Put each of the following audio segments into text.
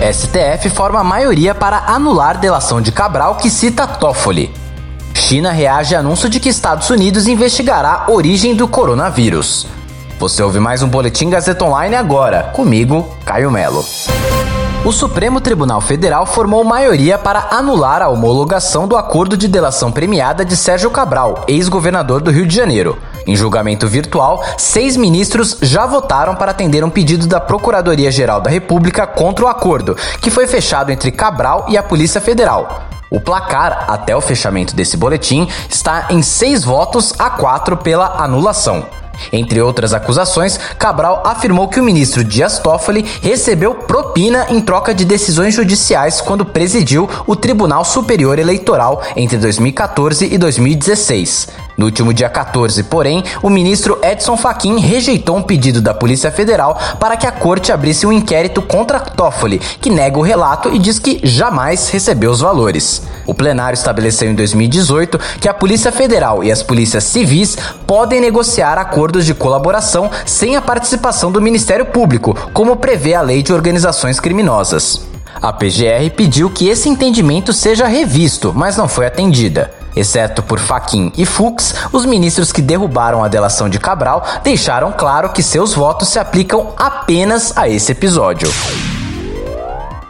STF forma maioria para anular delação de Cabral que cita Toffoli. China reage a anúncio de que Estados Unidos investigará origem do coronavírus. Você ouve mais um Boletim Gazeta Online agora, comigo, Caio Melo. O Supremo Tribunal Federal formou maioria para anular a homologação do acordo de delação premiada de Sérgio Cabral, ex-governador do Rio de Janeiro. Em julgamento virtual, seis ministros já votaram para atender um pedido da Procuradoria-Geral da República contra o acordo, que foi fechado entre Cabral e a Polícia Federal. O placar, até o fechamento desse boletim, está em seis votos a quatro pela anulação. Entre outras acusações, Cabral afirmou que o ministro Dias Toffoli recebeu propina em troca de decisões judiciais quando presidiu o Tribunal Superior Eleitoral entre 2014 e 2016. No último dia 14, porém, o ministro Edson Fachin rejeitou um pedido da Polícia Federal para que a corte abrisse um inquérito contra Toffoli, que nega o relato e diz que jamais recebeu os valores. O plenário estabeleceu em 2018 que a Polícia Federal e as polícias civis podem negociar acordos de colaboração sem a participação do Ministério Público, como prevê a Lei de Organizações Criminosas. A PGR pediu que esse entendimento seja revisto, mas não foi atendida. Exceto por Faquin e Fux, os ministros que derrubaram a delação de Cabral deixaram claro que seus votos se aplicam apenas a esse episódio.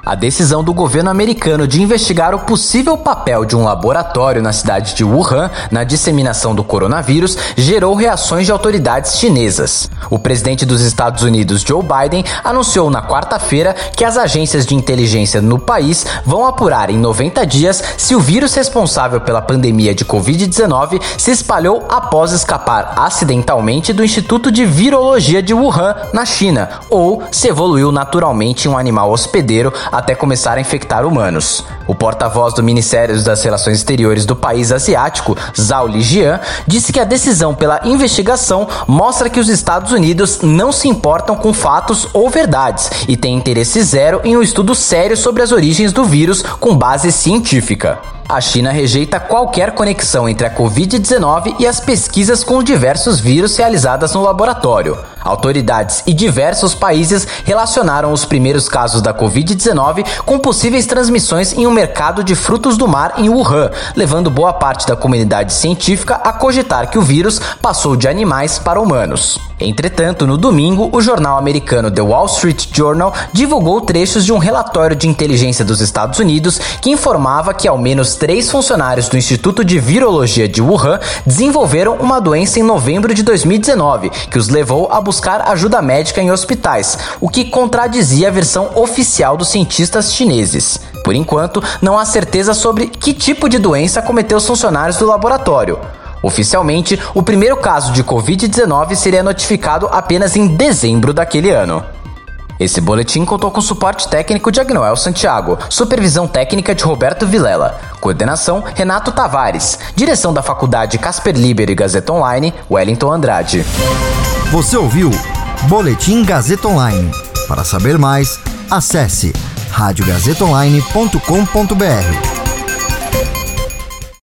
A decisão do governo americano de investigar o possível papel de um laboratório na cidade de Wuhan na disseminação do coronavírus gerou reações de autoridades chinesas. O presidente dos Estados Unidos, Joe Biden, anunciou na quarta-feira que as agências de inteligência no país vão apurar em 90 dias se o vírus responsável pela pandemia de Covid-19 se espalhou após escapar acidentalmente do Instituto de Virologia de Wuhan, na China, ou se evoluiu naturalmente em um animal hospedeiro até começar a infectar humanos. O porta-voz do Ministério das Relações Exteriores do país asiático, Zhao Lijian, disse que a decisão pela investigação mostra que os Estados Unidos não se importam com fatos ou verdades e têm interesse zero em um estudo sério sobre as origens do vírus com base científica. A China rejeita qualquer conexão entre a Covid-19 e as pesquisas com os diversos vírus realizadas no laboratório. Autoridades e diversos países relacionaram os primeiros casos da Covid-19 com possíveis transmissões em um mercado de frutos do mar em Wuhan, levando boa parte da comunidade científica a cogitar que o vírus passou de animais para humanos. Entretanto, no domingo, o jornal americano The Wall Street Journal divulgou trechos de um relatório de inteligência dos Estados Unidos que informava que ao menos três funcionários do Instituto de Virologia de Wuhan desenvolveram uma doença em novembro de 2019, que os levou a buscar ajuda médica em hospitais, o que contradizia a versão oficial dos cientistas chineses. Por enquanto, não há certeza sobre que tipo de doença cometeu os funcionários do laboratório. Oficialmente, o primeiro caso de Covid-19 seria notificado apenas em dezembro daquele ano. Esse boletim contou com suporte técnico de Agnoel Santiago, supervisão técnica de Roberto Vilela, coordenação Renato Tavares, direção da Faculdade Casper Liber e Gazeta Online, Wellington Andrade. Você ouviu Boletim Gazeta Online. Para saber mais, acesse radiogazetaonline.com.br.